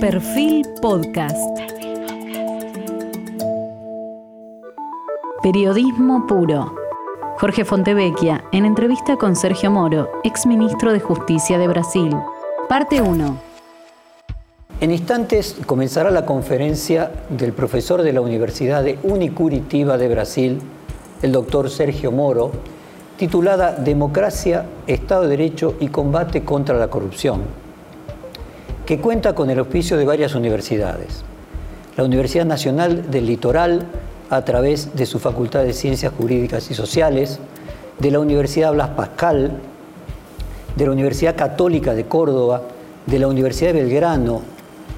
Perfil Podcast. Periodismo puro. Jorge Fontevecchia, en entrevista con Sergio Moro, ex ministro de Justicia de Brasil. Parte 1. En instantes comenzará la conferencia del profesor de la Universidad de Unicuritiba de Brasil, el doctor Sergio Moro, titulada Democracia, Estado de Derecho y Combate contra la Corrupción que cuenta con el auspicio de varias universidades. La Universidad Nacional del Litoral, a través de su Facultad de Ciencias Jurídicas y Sociales, de la Universidad Blas Pascal, de la Universidad Católica de Córdoba, de la Universidad de Belgrano,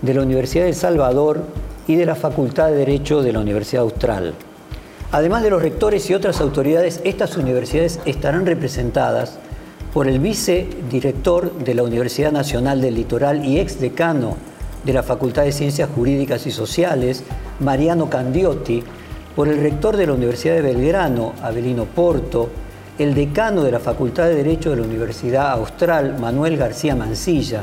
de la Universidad de El Salvador y de la Facultad de Derecho de la Universidad Austral. Además de los rectores y otras autoridades, estas universidades estarán representadas por el vicedirector de la Universidad Nacional del Litoral y ex decano de la Facultad de Ciencias Jurídicas y Sociales, Mariano Candiotti, por el rector de la Universidad de Belgrano, Abelino Porto, el decano de la Facultad de Derecho de la Universidad Austral, Manuel García Mancilla,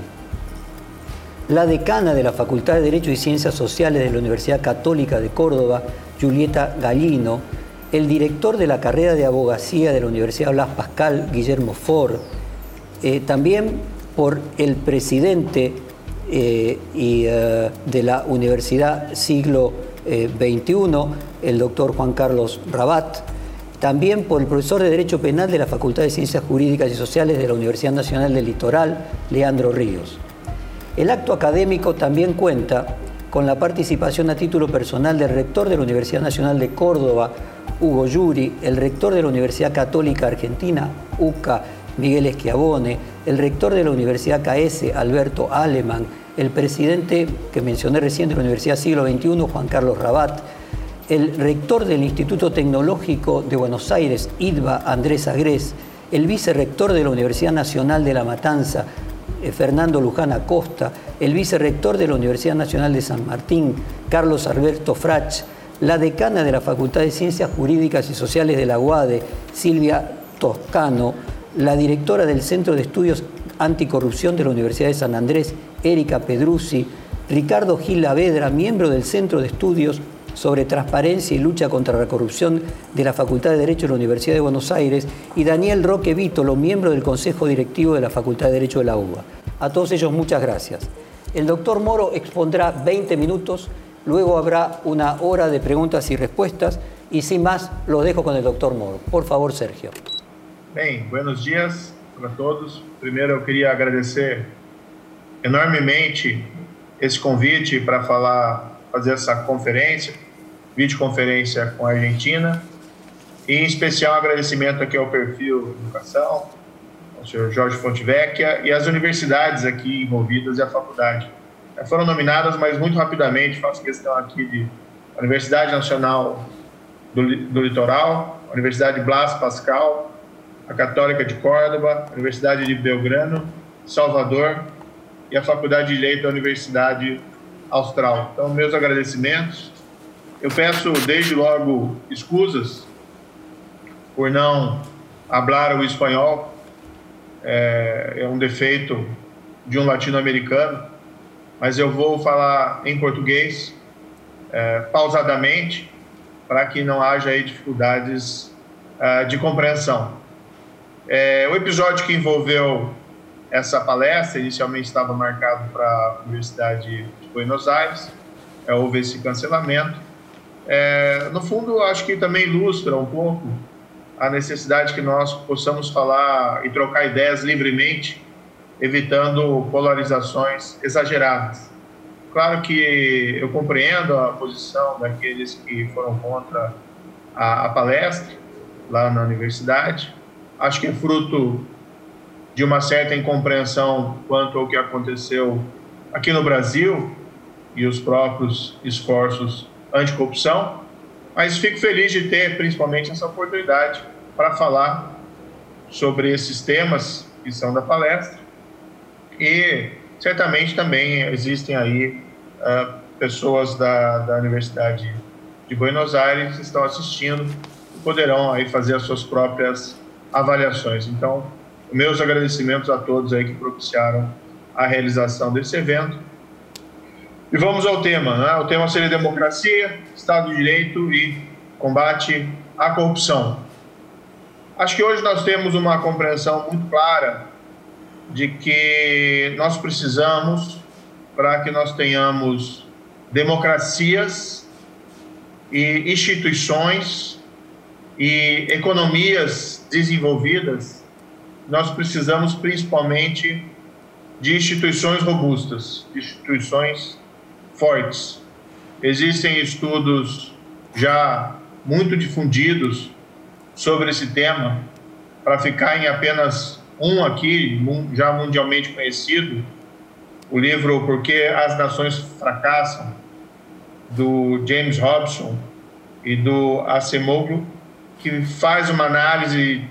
la decana de la Facultad de Derecho y Ciencias Sociales de la Universidad Católica de Córdoba, Julieta Gallino, el director de la carrera de abogacía de la Universidad Blas Pascal, Guillermo Ford, eh, también por el presidente eh, eh, de la Universidad Siglo XXI, el doctor Juan Carlos Rabat, también por el profesor de Derecho Penal de la Facultad de Ciencias Jurídicas y Sociales de la Universidad Nacional del Litoral, Leandro Ríos. El acto académico también cuenta con la participación a título personal del rector de la Universidad Nacional de Córdoba, Hugo Yuri, el rector de la Universidad Católica Argentina, UCA, Miguel Esquiabone, el rector de la Universidad KS, Alberto Aleman, el presidente que mencioné recién de la Universidad Siglo XXI, Juan Carlos Rabat, el rector del Instituto Tecnológico de Buenos Aires, IDBA, Andrés Agrés, el vicerrector de la Universidad Nacional de La Matanza, Fernando Luján Acosta, el vicerrector de la Universidad Nacional de San Martín, Carlos Alberto Frach, la decana de la Facultad de Ciencias Jurídicas y Sociales de la UADE, Silvia Toscano, la directora del Centro de Estudios Anticorrupción de la Universidad de San Andrés, Erika Pedruzzi, Ricardo Gil Lavedra, miembro del Centro de Estudios sobre Transparencia y Lucha contra la Corrupción de la Facultad de Derecho de la Universidad de Buenos Aires, y Daniel Roque Vítolo, miembro del Consejo Directivo de la Facultad de Derecho de la UBA. A todos ellos muchas gracias. El doctor Moro expondrá 20 minutos Luego habrá una hora de preguntas y respuestas y sin más lo dejo con el doctor Moro. Por favor, Sergio. Bem, buenos dias para todos. Primeiro eu queria agradecer enormemente esse convite para falar, fazer essa conferência, videoconferência com a Argentina. E em especial agradecimento aqui ao perfil Educação, ao senhor Jorge Fontevecchia e às universidades aqui envolvidas e à faculdade foram nominadas, mas muito rapidamente faço questão aqui de Universidade Nacional do, do Litoral, Universidade Blas Pascal, a Católica de Córdoba, Universidade de Belgrano, Salvador e a Faculdade de Direito da Universidade Austral. Então, meus agradecimentos. Eu peço desde logo escusas por não falar o espanhol, é, é um defeito de um latino-americano mas eu vou falar em português é, pausadamente para que não haja aí dificuldades é, de compreensão. É, o episódio que envolveu essa palestra inicialmente estava marcado para a Universidade de Buenos Aires, é, houve esse cancelamento. É, no fundo, acho que também ilustra um pouco a necessidade que nós possamos falar e trocar ideias livremente evitando polarizações exageradas. Claro que eu compreendo a posição daqueles que foram contra a, a palestra lá na universidade. Acho que é fruto de uma certa incompreensão quanto ao que aconteceu aqui no Brasil e os próprios esforços anticorrupção, mas fico feliz de ter principalmente essa oportunidade para falar sobre esses temas que são da palestra e certamente também existem aí uh, pessoas da, da Universidade de Buenos Aires que estão assistindo e poderão aí fazer as suas próprias avaliações. Então, meus agradecimentos a todos aí que propiciaram a realização desse evento. E vamos ao tema. Né? O tema seria democracia, Estado de Direito e combate à corrupção. Acho que hoje nós temos uma compreensão muito clara de que nós precisamos, para que nós tenhamos democracias e instituições e economias desenvolvidas, nós precisamos principalmente de instituições robustas, instituições fortes. Existem estudos já muito difundidos sobre esse tema, para ficar em apenas um aqui, já mundialmente conhecido, o livro Por que as Nações Fracassam, do James Robson e do Acemoglu, que faz uma análise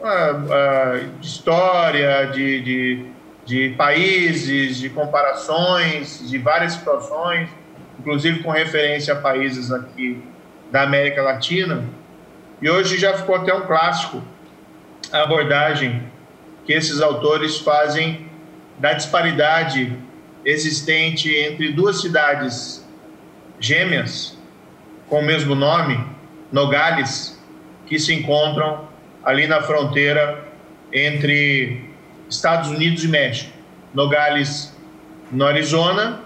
uh, uh, de história, de, de, de países, de comparações, de várias situações, inclusive com referência a países aqui da América Latina. E hoje já ficou até um clássico a abordagem que esses autores fazem da disparidade existente entre duas cidades gêmeas com o mesmo nome, Nogales, que se encontram ali na fronteira entre Estados Unidos e México. Nogales no Arizona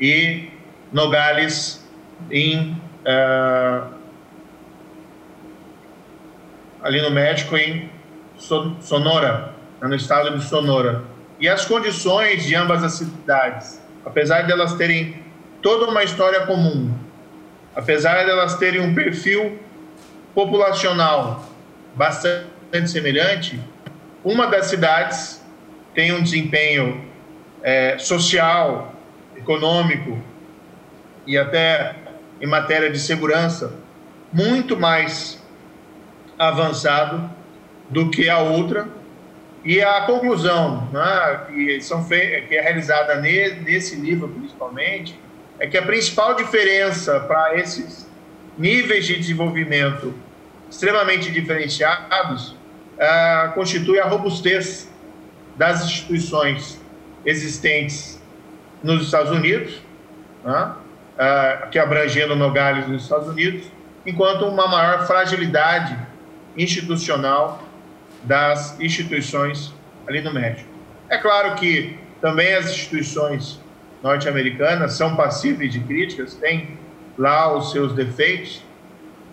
e Nogales em uh, ali no México em Sonora, no estado de Sonora. E as condições de ambas as cidades, apesar de elas terem toda uma história comum, apesar de elas terem um perfil populacional bastante semelhante, uma das cidades tem um desempenho é, social, econômico e até em matéria de segurança muito mais avançado do que a outra. E a conclusão né, que, são que é realizada nesse livro, principalmente, é que a principal diferença para esses níveis de desenvolvimento extremamente diferenciados uh, constitui a robustez das instituições existentes nos Estados Unidos, né, uh, que abrangendo Nogales nos Estados Unidos, enquanto uma maior fragilidade institucional das instituições ali no México. É claro que também as instituições norte-americanas são passíveis de críticas, têm lá os seus defeitos,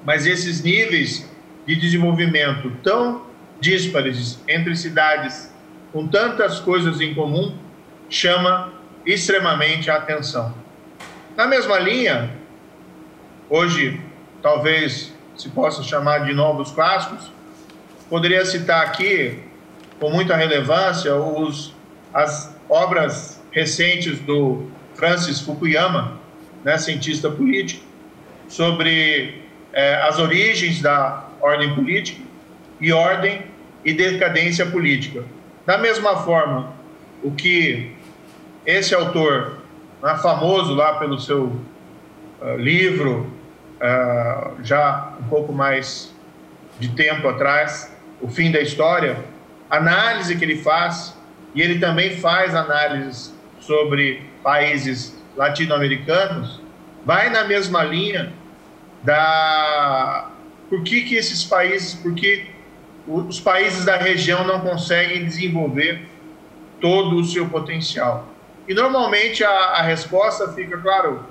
mas esses níveis de desenvolvimento tão díspares entre cidades com tantas coisas em comum chama extremamente a atenção. Na mesma linha, hoje talvez se possa chamar de novos clássicos. Poderia citar aqui, com muita relevância, os, as obras recentes do Francis Fukuyama, né, cientista político, sobre é, as origens da ordem política e ordem e decadência política. Da mesma forma, o que esse autor, né, famoso lá pelo seu uh, livro uh, já um pouco mais de tempo atrás, o fim da história, análise que ele faz, e ele também faz análises sobre países latino-americanos, vai na mesma linha da por que, que esses países, por que os países da região não conseguem desenvolver todo o seu potencial. E normalmente a, a resposta fica, claro,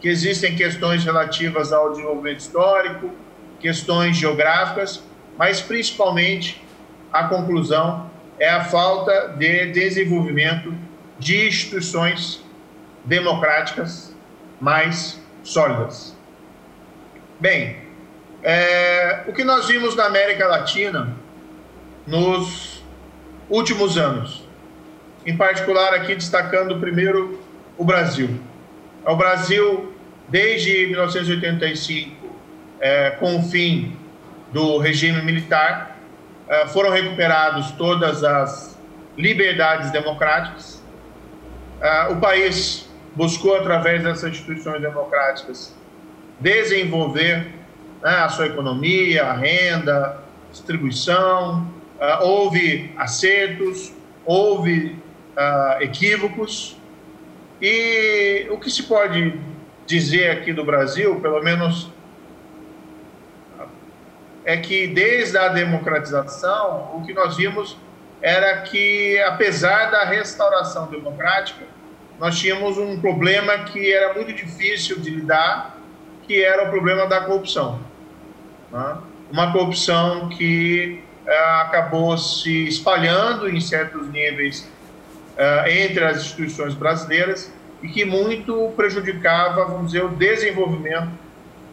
que existem questões relativas ao desenvolvimento histórico, questões geográficas, mas principalmente a conclusão é a falta de desenvolvimento de instituições democráticas mais sólidas. Bem, é, o que nós vimos na América Latina nos últimos anos, em particular aqui destacando primeiro o Brasil. O Brasil desde 1985, é, com o fim do regime militar, é, foram recuperados todas as liberdades democráticas. É, o país buscou, através dessas instituições democráticas, desenvolver né, a sua economia, a renda, distribuição. É, houve acertos, houve uh, equívocos, E o que se pode dizer aqui do Brasil, pelo menos, é que desde a democratização, o que nós vimos era que, apesar da restauração democrática, nós tínhamos um problema que era muito difícil de lidar, que era o problema da corrupção. Né? Uma corrupção que eh, acabou se espalhando em certos níveis eh, entre as instituições brasileiras e que muito prejudicava, vamos dizer, o desenvolvimento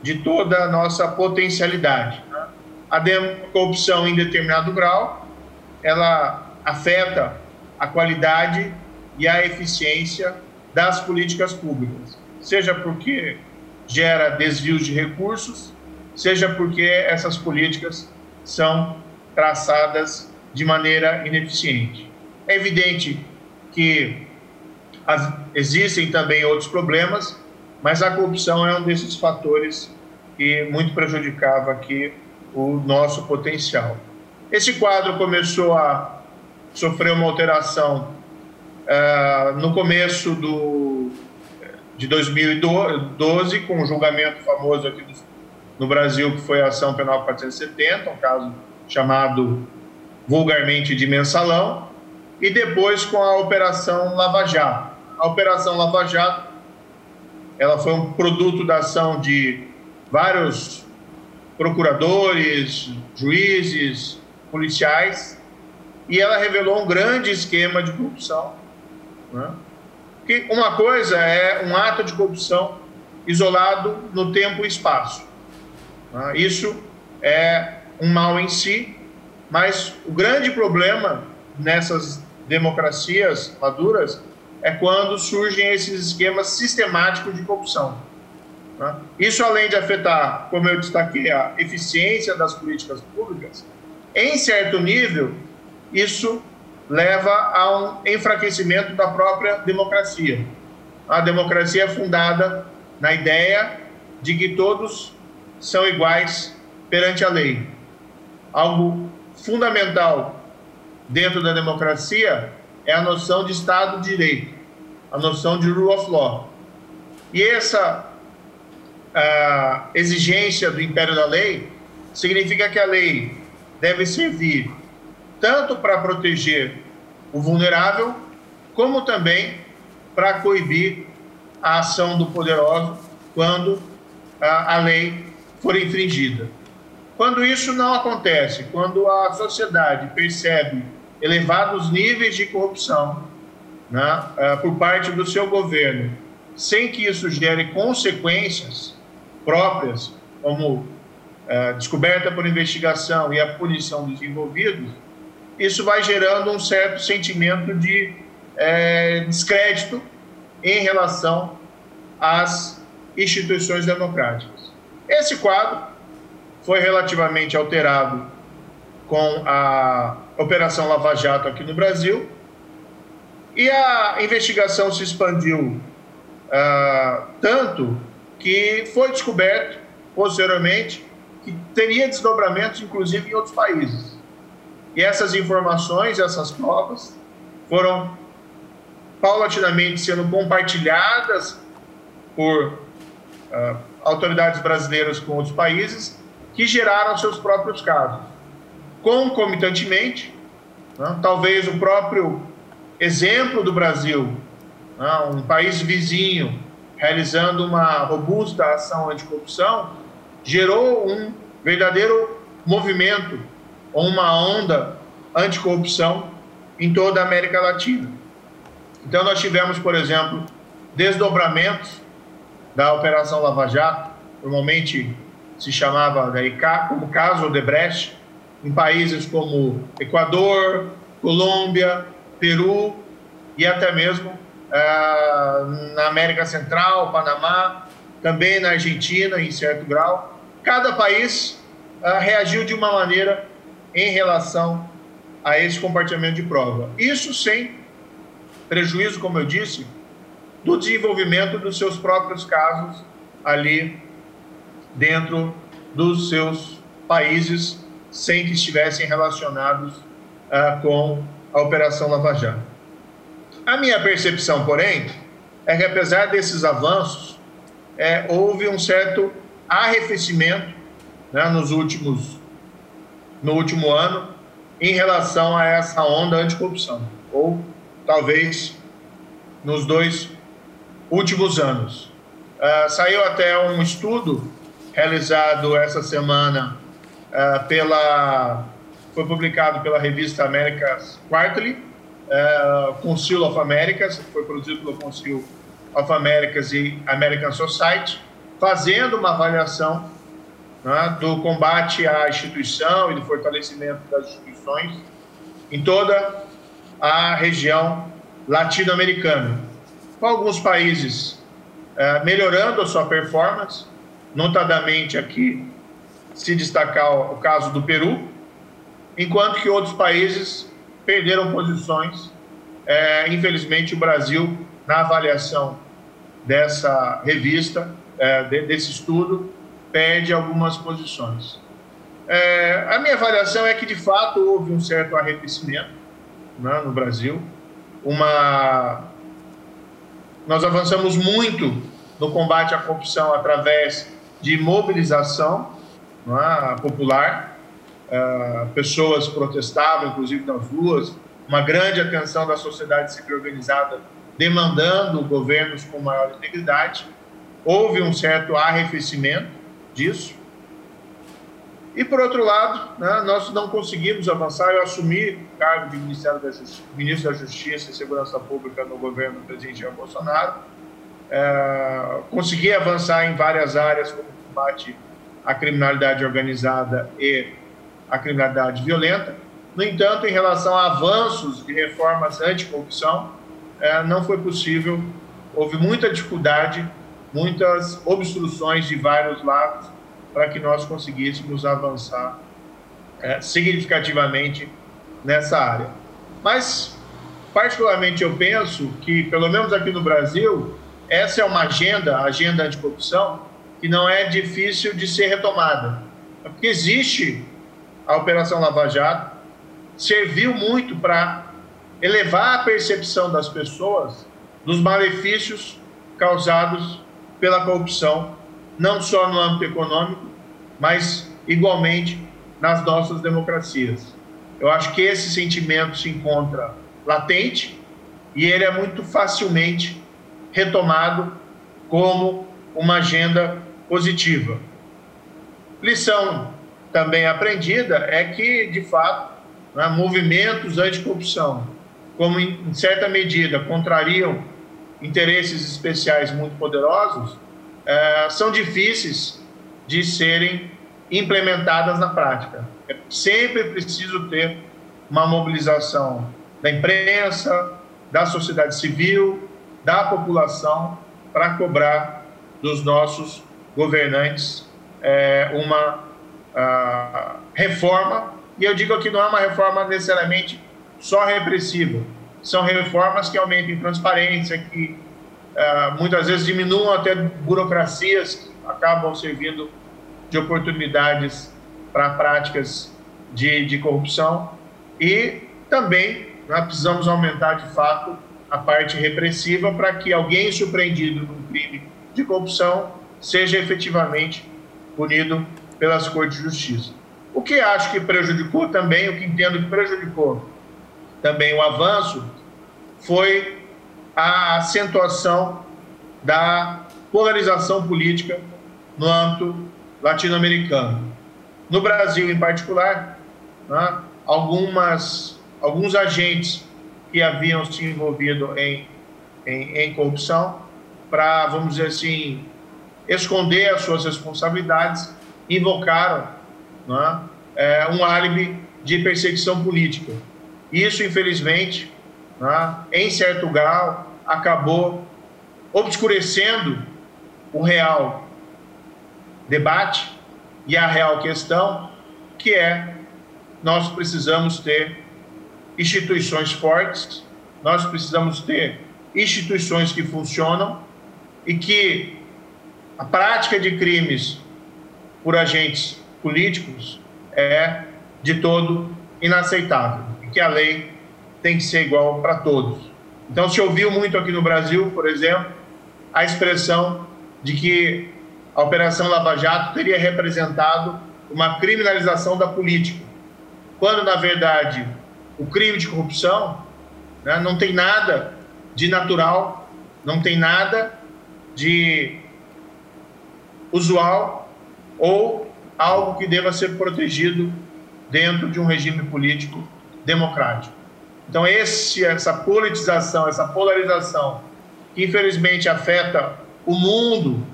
de toda a nossa potencialidade. Né? A corrupção em determinado grau, ela afeta a qualidade e a eficiência das políticas públicas, seja porque gera desvios de recursos, seja porque essas políticas são traçadas de maneira ineficiente. É evidente que as, existem também outros problemas, mas a corrupção é um desses fatores que muito prejudicava aqui o nosso potencial. Esse quadro começou a sofrer uma alteração uh, no começo do, de 2012, com o julgamento famoso aqui do, no Brasil, que foi a ação penal 470, um caso chamado vulgarmente de mensalão, e depois com a Operação Lava Jato. A Operação Lava Jato ela foi um produto da ação de vários procuradores, juízes, policiais, e ela revelou um grande esquema de corrupção. Né? Que uma coisa é um ato de corrupção isolado no tempo e espaço. Né? Isso é um mal em si, mas o grande problema nessas democracias maduras é quando surgem esses esquemas sistemáticos de corrupção. Né? Isso, além de afetar, como eu destaquei, a eficiência das políticas públicas, em certo nível, isso leva a um enfraquecimento da própria democracia. A democracia é fundada na ideia de que todos são iguais perante a lei. Algo fundamental dentro da democracia é a noção de Estado de Direito, a noção de rule of law. E essa exigência do império da lei significa que a lei deve servir tanto para proteger o vulnerável, como também para coibir a ação do poderoso quando a, a lei for infringida. Quando isso não acontece, quando a sociedade percebe elevados níveis de corrupção né, uh, por parte do seu governo, sem que isso gere consequências próprias, como uh, descoberta por investigação e a punição dos envolvidos, isso vai gerando um certo sentimento de é, descrédito em relação às instituições democráticas. Esse quadro foi relativamente alterado com a Operação Lava Jato aqui no Brasil e a investigação se expandiu uh, tanto que foi descoberto posteriormente que teria desdobramentos, inclusive, em outros países. E essas informações, essas provas, foram paulatinamente sendo compartilhadas por uh, autoridades brasileiras com outros países, que geraram seus próprios casos. Concomitantemente, né, talvez o próprio exemplo do Brasil, né, um país vizinho, realizando uma robusta ação anticorrupção, gerou um verdadeiro movimento ou uma onda anticorrupção em toda a América Latina. Então, nós tivemos, por exemplo, desdobramentos da Operação Lava Jato, normalmente se chamava daí, como caso Odebrecht, em países como Equador, Colômbia, Peru e até mesmo ah, na América Central, Panamá, também na Argentina, em certo grau. Cada país ah, reagiu de uma maneira em relação a esse compartilhamento de prova. Isso sem prejuízo, como eu disse, do desenvolvimento dos seus próprios casos ali dentro dos seus países, sem que estivessem relacionados uh, com a Operação Lava Jato. A minha percepção, porém, é que, apesar desses avanços, é, houve um certo arrefecimento né, nos últimos, no último ano em relação a essa onda anticorrupção, ou talvez nos dois últimos anos. Uh, saiu até um estudo realizado essa semana uh, pela foi publicado pela revista Americas Quarterly, uh, Council of Americas, foi produzido pelo Council of Americas e American Society, fazendo uma avaliação né, do combate à instituição e do fortalecimento das instituições em toda a região latino-americana, com alguns países uh, melhorando a sua performance, notadamente aqui se destacar o caso do Peru, enquanto que outros países perderam posições. É, infelizmente, o Brasil, na avaliação dessa revista, é, desse estudo, perde algumas posições. É, a minha avaliação é que, de fato, houve um certo arrefecimento né, no Brasil, uma... nós avançamos muito no combate à corrupção através de mobilização é, popular, uh, pessoas protestavam, inclusive nas ruas, uma grande atenção da sociedade civil organizada demandando governos com maior integridade. Houve um certo arrefecimento disso. E, por outro lado, né, nós não conseguimos avançar. Eu assumi o cargo de Ministério da Justiça, Ministro da Justiça e Segurança Pública no governo do presidente Jair Bolsonaro. É, consegui avançar em várias áreas, como combate à criminalidade organizada e a criminalidade violenta. No entanto, em relação a avanços de reformas anticorrupção, é, não foi possível, houve muita dificuldade, muitas obstruções de vários lados para que nós conseguíssemos avançar é, significativamente nessa área. Mas, particularmente, eu penso que, pelo menos aqui no Brasil, essa é uma agenda, a agenda anticorrupção, que não é difícil de ser retomada. Porque existe a Operação Lava Jato serviu muito para elevar a percepção das pessoas dos malefícios causados pela corrupção, não só no âmbito econômico, mas igualmente nas nossas democracias. Eu acho que esse sentimento se encontra latente e ele é muito facilmente retomado como uma agenda positiva. Lição também aprendida é que, de fato, né, movimentos anticorrupção, como em certa medida contrariam interesses especiais muito poderosos, é, são difíceis de serem implementadas na prática. É sempre preciso ter uma mobilização da imprensa, da sociedade civil, da população para cobrar dos nossos governantes é, uma reforma, e eu digo que não é uma reforma necessariamente só repressiva, são reformas que aumentem transparência, que muitas vezes diminuam até burocracias que acabam servindo de oportunidades para práticas de, de corrupção e também nós precisamos aumentar de fato a parte repressiva para que alguém surpreendido num crime de corrupção seja efetivamente punido pelas Cortes de Justiça. O que acho que prejudicou também, o que entendo que prejudicou também o avanço, foi a acentuação da polarização política no âmbito latino-americano. No Brasil, em particular, né, algumas, alguns agentes que haviam se envolvido em, em, em corrupção, para, vamos dizer assim, esconder as suas responsabilidades, invocaram né, é, um álibi de perseguição política. Isso, infelizmente, né, em certo grau, acabou obscurecendo o real debate e a real questão, que é nós precisamos ter instituições fortes, nós precisamos ter instituições que funcionam e que a prática de crimes por agentes políticos é de todo inaceitável e que a lei tem que ser igual para todos. Então, se ouviu muito aqui no Brasil, por exemplo, a expressão de que a Operação Lava Jato teria representado uma criminalização da política, quando, na verdade, o crime de corrupção né, não tem nada de natural, não tem nada de usual ou algo que deva ser protegido dentro de um regime político democrático. Então, esse, essa politização, essa polarização, que infelizmente afeta o mundo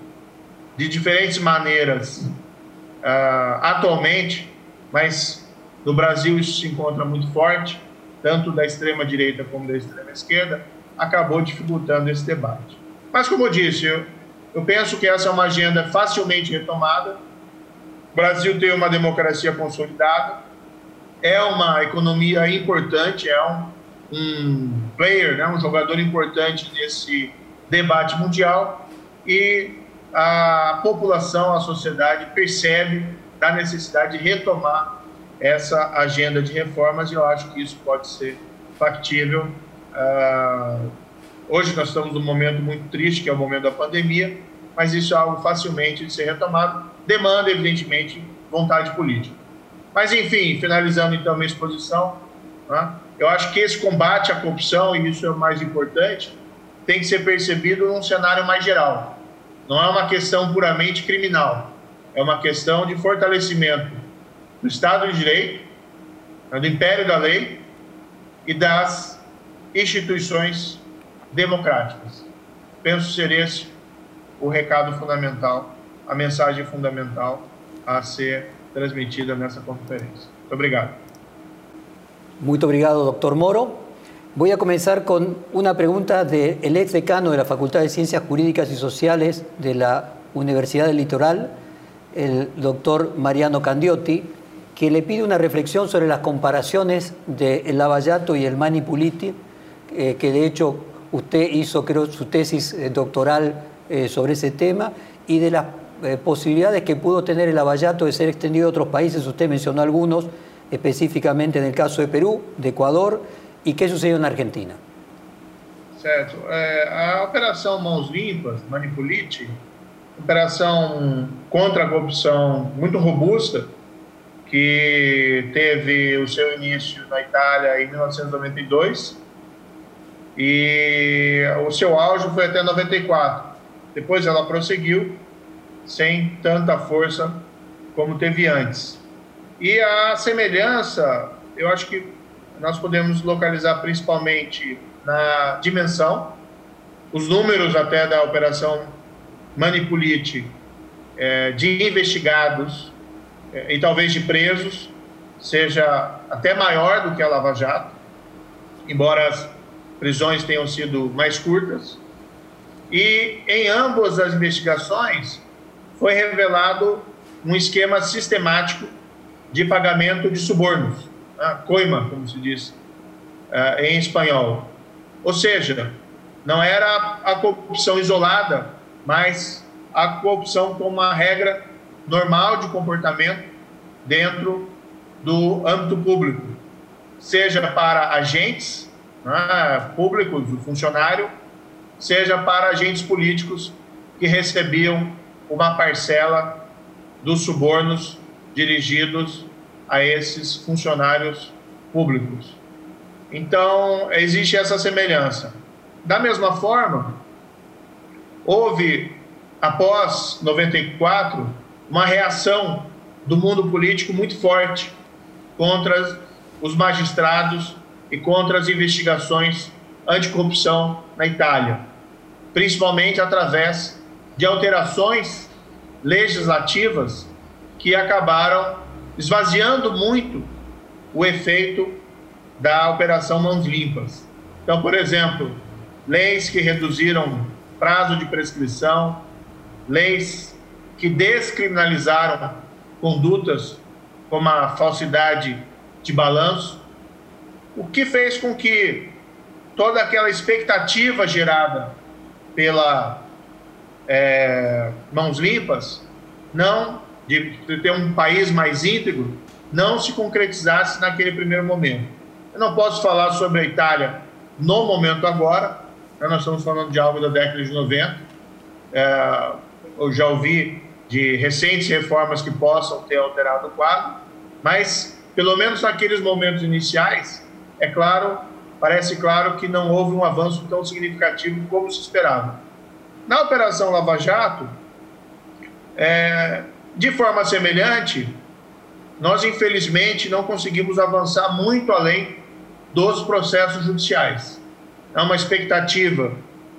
de diferentes maneiras uh, atualmente, mas no Brasil isso se encontra muito forte, tanto da extrema direita como da extrema esquerda, acabou dificultando esse debate. Mas, como eu disse, eu, eu penso que essa é uma agenda facilmente retomada. O Brasil tem uma democracia consolidada, é uma economia importante, é um, um player, né, um jogador importante nesse debate mundial e a população, a sociedade percebe da necessidade de retomar essa agenda de reformas e eu acho que isso pode ser factível. Uh, hoje nós estamos num momento muito triste, que é o momento da pandemia, mas isso é algo facilmente de ser retomado. Demanda, evidentemente, vontade política. Mas, enfim, finalizando então minha exposição, né, eu acho que esse combate à corrupção, e isso é o mais importante, tem que ser percebido num cenário mais geral. Não é uma questão puramente criminal, é uma questão de fortalecimento do Estado de Direito, né, do império da lei e das instituições democráticas. Penso ser esse o recado fundamental, a mensagem fundamental a ser transmitida nessa conferência. Muito obrigado. Muito obrigado, doctor Moro. Voy a comenzar con una pregunta del ex decano de la Facultad de Ciencias Jurídicas y Sociales de la Universidad del Litoral, el doctor Mariano Candiotti, que le pide una reflexión sobre las comparaciones del Lavallato y el Manipuliti, eh, que de hecho usted hizo, creo, su tesis eh, doctoral eh, sobre ese tema, y de las eh, posibilidades que pudo tener el Lavallato de ser extendido a otros países, usted mencionó algunos, específicamente en el caso de Perú, de Ecuador, e que sucedeu na Argentina? Certo. É, a Operação Mãos Limpas, Manipulite, operação contra a corrupção muito robusta, que teve o seu início na Itália em 1992 e o seu auge foi até 94. Depois ela prosseguiu sem tanta força como teve antes. E a semelhança, eu acho que nós podemos localizar principalmente na dimensão, os números até da operação Manipulite é, de investigados é, e talvez de presos seja até maior do que a Lava Jato, embora as prisões tenham sido mais curtas. E em ambas as investigações foi revelado um esquema sistemático de pagamento de subornos, a coima, como se diz uh, em espanhol. Ou seja, não era a corrupção isolada, mas a corrupção como uma regra normal de comportamento dentro do âmbito público, seja para agentes né, públicos, o funcionário, seja para agentes políticos que recebiam uma parcela dos subornos dirigidos a esses funcionários públicos. Então, existe essa semelhança. Da mesma forma, houve, após 94, uma reação do mundo político muito forte contra os magistrados e contra as investigações anticorrupção na Itália, principalmente através de alterações legislativas que acabaram esvaziando muito o efeito da Operação Mãos Limpas. Então, por exemplo, leis que reduziram prazo de prescrição, leis que descriminalizaram condutas como a falsidade de balanço, o que fez com que toda aquela expectativa gerada pela é, Mãos Limpas não de, ter um país mais íntegro, não se concretizasse naquele primeiro momento. Eu não posso falar sobre a Itália no momento agora, né? nós estamos falando de algo da década de 90, é, eu já ouvi de recentes reformas que possam ter alterado o quadro, mas pelo menos naqueles momentos iniciais, é claro, parece claro que não houve um avanço tão significativo como se esperava. Na Operação Lava Jato, é, de forma semelhante, nós infelizmente não conseguimos avançar muito além dos processos judiciais. Há uma expectativa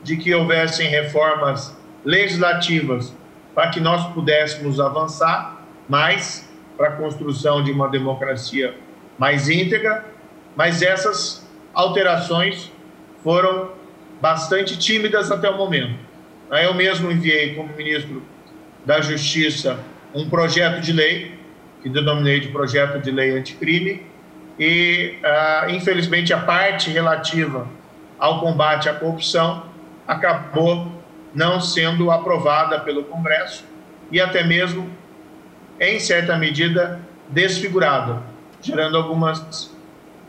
de que houvessem reformas legislativas para que nós pudéssemos avançar mais para a construção de uma democracia mais íntegra, mas essas alterações foram bastante tímidas até o momento. Eu mesmo enviei como ministro da Justiça um projeto de lei, que denominei de projeto de lei anticrime, e ah, infelizmente a parte relativa ao combate à corrupção acabou não sendo aprovada pelo Congresso e até mesmo, em certa medida, desfigurada, gerando algumas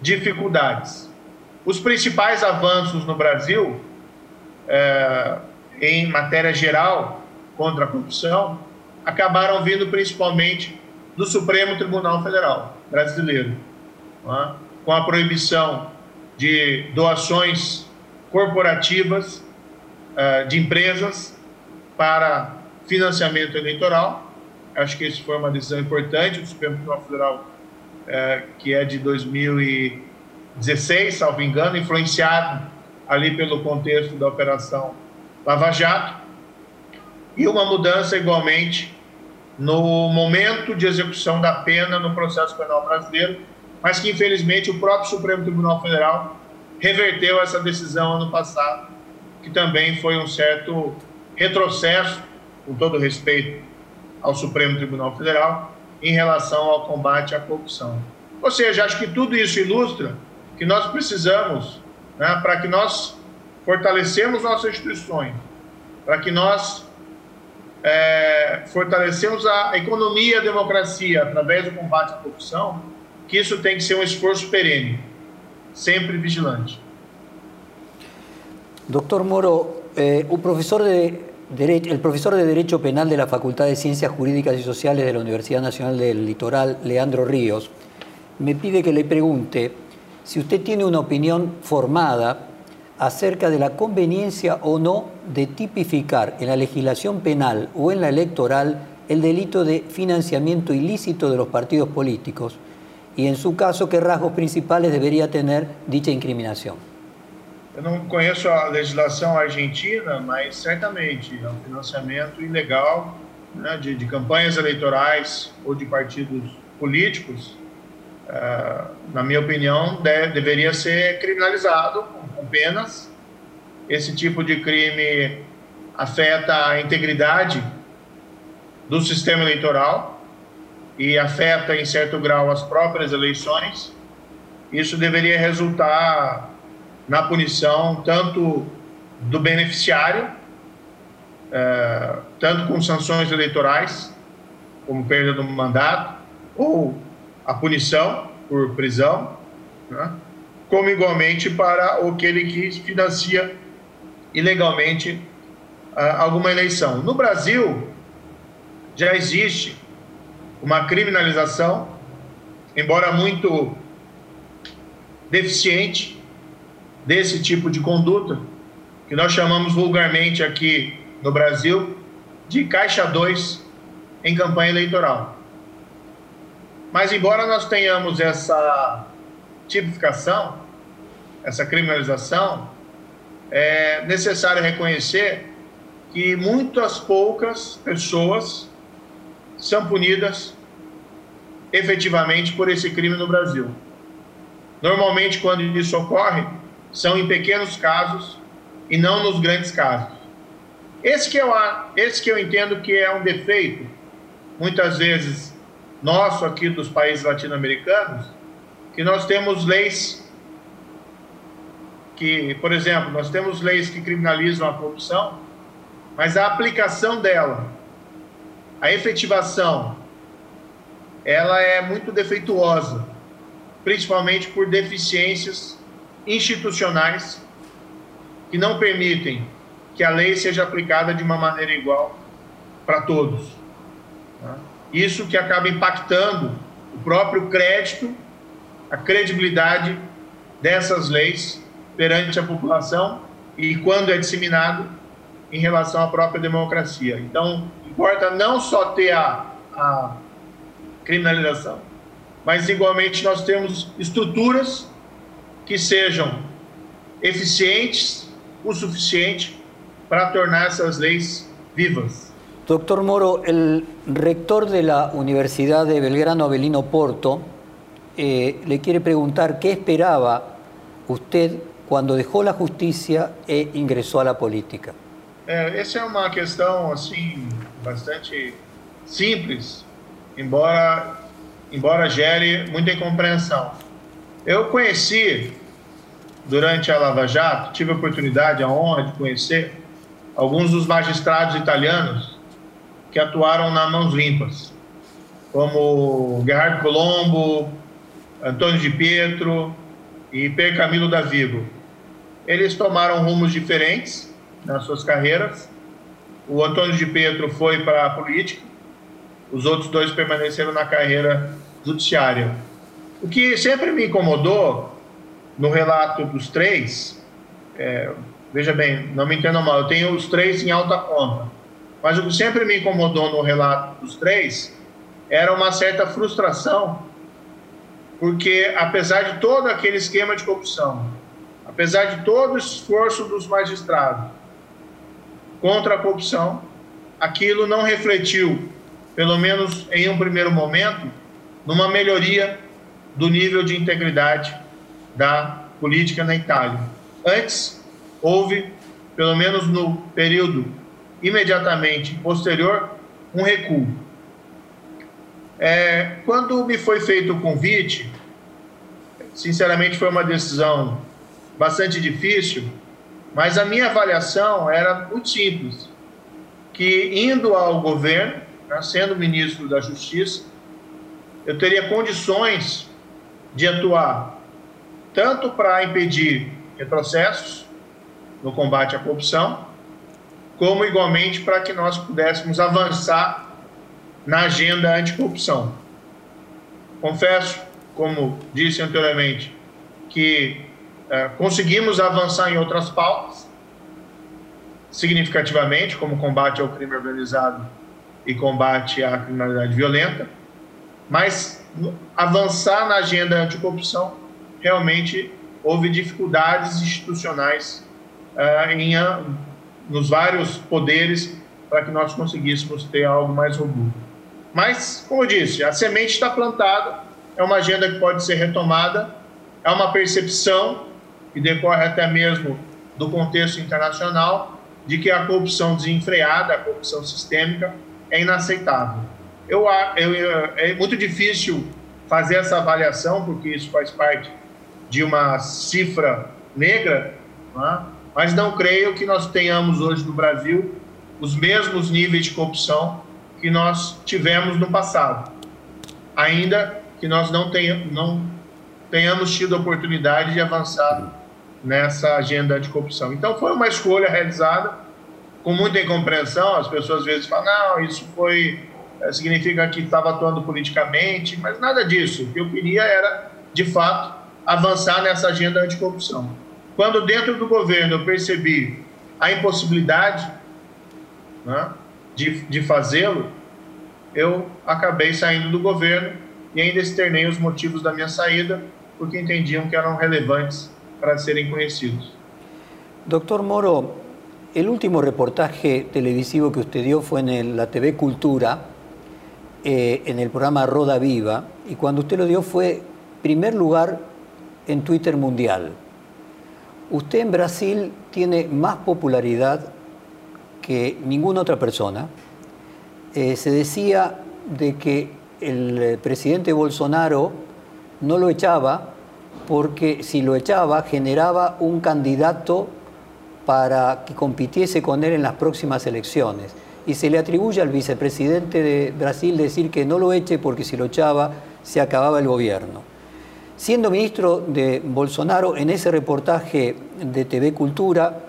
dificuldades. Os principais avanços no Brasil, é, em matéria geral contra a corrupção, acabaram vindo principalmente do Supremo Tribunal Federal brasileiro, é? com a proibição de doações corporativas uh, de empresas para financiamento eleitoral. Acho que isso foi uma decisão importante do Supremo Tribunal Federal, uh, que é de 2016, salvo engano, influenciado ali pelo contexto da Operação Lava Jato, e uma mudança igualmente no momento de execução da pena no processo penal brasileiro, mas que infelizmente o próprio Supremo Tribunal Federal reverteu essa decisão ano passado, que também foi um certo retrocesso, com todo respeito ao Supremo Tribunal Federal, em relação ao combate à corrupção. Ou seja, acho que tudo isso ilustra que nós precisamos, né, para que nós fortalecemos nossas instituições, para que nós é, fortalecemos a economia e a democracia através do combate à corrupção, que isso tem que ser um esforço perene sempre vigilante. Doctor Moro, eh, un profesor de Derecho, el profesor de Derecho Penal de la Facultad de Ciencias Jurídicas y Sociales de la Universidad Nacional del Litoral, Leandro Ríos, me pide que le pregunte si usted tiene una opinión formada acerca de la conveniencia o no de tipificar en la legislación penal o en la electoral el delito de financiamiento ilícito de los partidos políticos y en su caso, qué rasgos principales debería tener dicha incriminação? Eu não conheço a legislação argentina, mas certamente é um financiamento ilegal né, de, de, campanhas eleitorais ou de partidos políticos, uh, na minha opinião, deve, deveria ser criminalizado penas. Esse tipo de crime afeta a integridade do sistema eleitoral e afeta em certo grau as próprias eleições, isso deveria resultar na punição tanto do beneficiário, é, tanto com sanções eleitorais, como perda do mandato, ou a punição por prisão, né? Como igualmente para aquele que financia ilegalmente uh, alguma eleição. No Brasil, já existe uma criminalização, embora muito deficiente, desse tipo de conduta, que nós chamamos vulgarmente aqui no Brasil de caixa 2 em campanha eleitoral. Mas, embora nós tenhamos essa tipificação, essa criminalização, é necessário reconhecer que muitas poucas pessoas são punidas efetivamente por esse crime no Brasil. Normalmente, quando isso ocorre, são em pequenos casos e não nos grandes casos. Esse que eu, esse que eu entendo que é um defeito, muitas vezes, nosso aqui dos países latino-americanos, que nós temos leis que, por exemplo, nós temos leis que criminalizam a corrupção, mas a aplicação dela a efetivação ela é muito defeituosa, principalmente por deficiências institucionais que não permitem que a lei seja aplicada de uma maneira igual para todos. Tá? Isso que acaba impactando o próprio crédito, a credibilidade dessas leis perante a população e quando é disseminado em relação à própria democracia. Então, importa não só ter a, a criminalização, mas igualmente nós temos estruturas que sejam eficientes o suficiente para tornar essas leis vivas. Doctor Moro, el rector de la Universidad de Belgrano, Abelino Porto, eh, le quiere preguntar qué esperaba usted cuando dejó la justicia e ingresó a la política. Essa é uma questão assim bastante simples, embora embora gere muita incompreensão. Eu conheci durante a Lava Jato, tive a oportunidade, a honra de conhecer alguns dos magistrados italianos que atuaram na Mãos Limpas, como Gerardo Colombo, Antônio de Pietro e Per Camilo da Vigo. Eles tomaram rumos diferentes nas suas carreiras. O Antônio de Pietro foi para a política, os outros dois permaneceram na carreira judiciária. O que sempre me incomodou no relato dos três, é, veja bem, não me entendam mal, eu tenho os três em alta conta, mas o que sempre me incomodou no relato dos três era uma certa frustração, porque apesar de todo aquele esquema de corrupção, apesar de todo o esforço dos magistrados contra a corrupção, aquilo não refletiu, pelo menos em um primeiro momento, numa melhoria do nível de integridade da política na Itália. Antes, houve, pelo menos no período imediatamente posterior, um recuo. É, quando me foi feito o convite, sinceramente foi uma decisão bastante difícil, mas a minha avaliação era muito simples, que indo ao governo, né, sendo ministro da Justiça, eu teria condições de atuar tanto para impedir retrocessos no combate à corrupção, como igualmente para que nós pudéssemos avançar na agenda anticorrupção. Confesso, como disse anteriormente, que é, conseguimos avançar em outras pautas significativamente, como combate ao crime organizado e combate à criminalidade violenta, mas avançar na agenda anticorrupção realmente houve dificuldades institucionais uh, em, nos vários poderes para que nós conseguíssemos ter algo mais robusto. Mas, como eu disse, a semente está plantada, é uma agenda que pode ser retomada, é uma percepção que decorre até mesmo do contexto internacional de que a corrupção desenfreada, a corrupção sistêmica, é inaceitável. Eu, eu, é muito difícil fazer essa avaliação, porque isso faz parte de uma cifra negra, né? mas não creio que nós tenhamos hoje no Brasil os mesmos níveis de corrupção que nós tivemos no passado. Ainda que nós não tenhamos, não tenhamos tido a oportunidade de avançar nessa agenda anticorrupção. Então, foi uma escolha realizada com muita incompreensão. As pessoas às vezes falam, não, isso foi eh, significa que estava atuando politicamente, mas nada disso. O que eu queria era, de fato, avançar nessa agenda anticorrupção. Quando dentro do governo eu percebi a impossibilidade né, de, de fazê-lo, eu acabei saindo do governo e ainda externei os motivos da minha saída, porque entendiam que eram relevantes para serem conhecidos. Doctor Moro, el último reportaje televisivo que usted dio fue en la TV Cultura, eh, en el programa Roda Viva, y cuando usted lo dio fue primer lugar en Twitter mundial. Usted en Brasil tiene más popularidad que ninguna otra persona. Eh, se decía de que el presidente Bolsonaro no lo echaba porque si lo echaba generaba un candidato para que compitiese con él en las próximas elecciones. Y se le atribuye al vicepresidente de Brasil decir que no lo eche porque si lo echaba se acababa el gobierno. Siendo ministro de Bolsonaro, en ese reportaje de TV Cultura,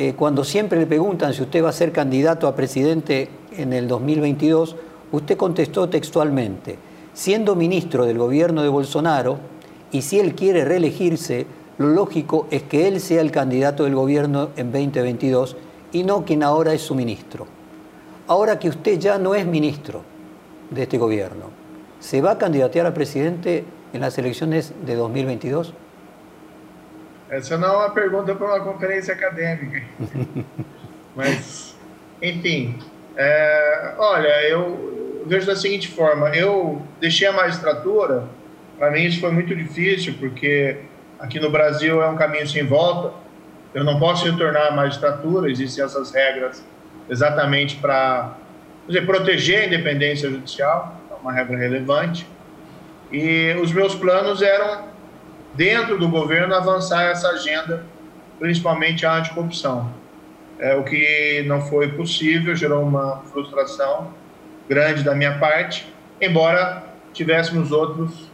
eh, cuando siempre le preguntan si usted va a ser candidato a presidente en el 2022, usted contestó textualmente, siendo ministro del gobierno de Bolsonaro, y si él quiere reelegirse, lo lógico es que él sea el candidato del gobierno en 2022 y no quien ahora es su ministro. Ahora que usted ya no es ministro de este gobierno, ¿se va a candidatear a presidente en las elecciones de 2022? Essa não é uma pergunta para uma conferência acadêmica. Mas, enfim, é, olha, eu vejo da seguinte forma: eu deixei a magistratura, para mim isso foi muito difícil, porque aqui no Brasil é um caminho sem volta. Eu não posso retornar à magistratura, existem essas regras exatamente para proteger a independência judicial, é uma regra relevante. E os meus planos eram dentro do governo, avançar essa agenda, principalmente a anticorrupção. É, o que não foi possível, gerou uma frustração grande da minha parte, embora tivéssemos outros,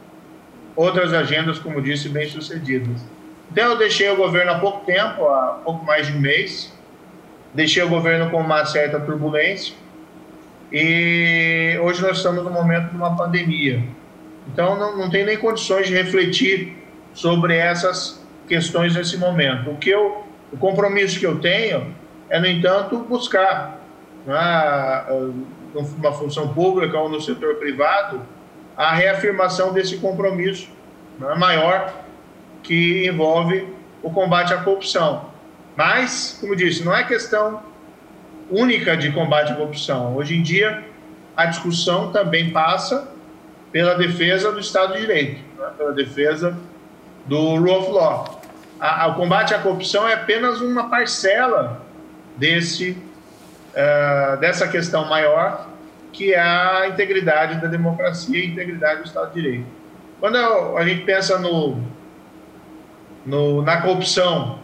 outras agendas, como disse, bem sucedidas. Então, eu deixei o governo há pouco tempo, há pouco mais de um mês, deixei o governo com uma certa turbulência, e hoje nós estamos no momento de uma pandemia. Então, não, não tem nem condições de refletir sobre essas questões nesse momento. O que eu, o compromisso que eu tenho é, no entanto, buscar né, uma função pública ou no setor privado a reafirmação desse compromisso né, maior que envolve o combate à corrupção. Mas, como disse, não é questão única de combate à corrupção. Hoje em dia, a discussão também passa pela defesa do Estado de Direito, né, pela defesa do Rule of Law. A, a, o combate à corrupção é apenas uma parcela desse, uh, dessa questão maior, que é a integridade da democracia e a integridade do Estado de Direito. Quando a gente pensa no, no, na corrupção,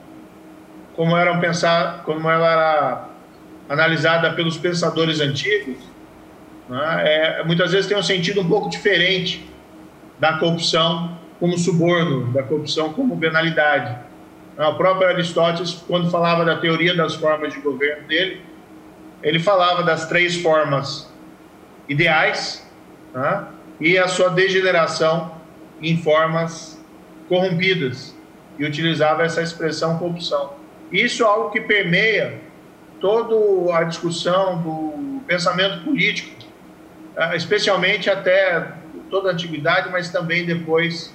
como, eram pensar, como ela era analisada pelos pensadores antigos, né, é, muitas vezes tem um sentido um pouco diferente da corrupção como suborno, da corrupção como penalidade. O próprio Aristóteles, quando falava da teoria das formas de governo dele, ele falava das três formas ideais né, e a sua degeneração em formas corrompidas, e utilizava essa expressão corrupção. Isso é algo que permeia toda a discussão do pensamento político, eh, especialmente até toda a antiguidade, mas também depois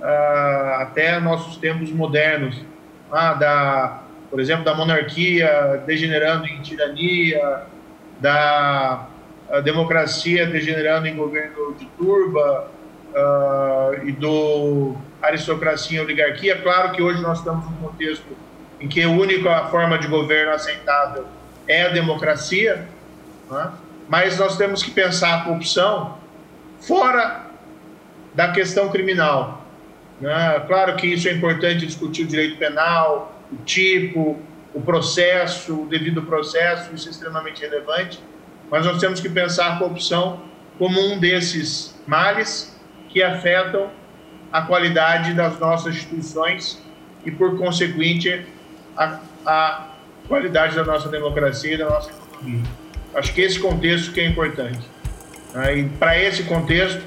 uh, até nossos tempos modernos, ah, da, por exemplo, da monarquia degenerando em tirania, da democracia degenerando em governo de turba uh, e do aristocracia e oligarquia. Claro que hoje nós estamos num contexto em que a única forma de governo aceitável é a democracia, né? mas nós temos que pensar a corrupção fora da questão criminal. Né? Claro que isso é importante discutir o direito penal, o tipo, o processo, o devido processo, isso é extremamente relevante, mas nós temos que pensar a corrupção como um desses males que afetam a qualidade das nossas instituições e, por conseguinte, a, a qualidade da nossa democracia e da nossa economia. Acho que esse contexto que é importante. Né? E para esse contexto,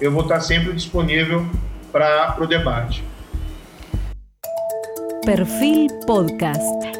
eu vou estar sempre disponível para o debate. Perfil Podcast.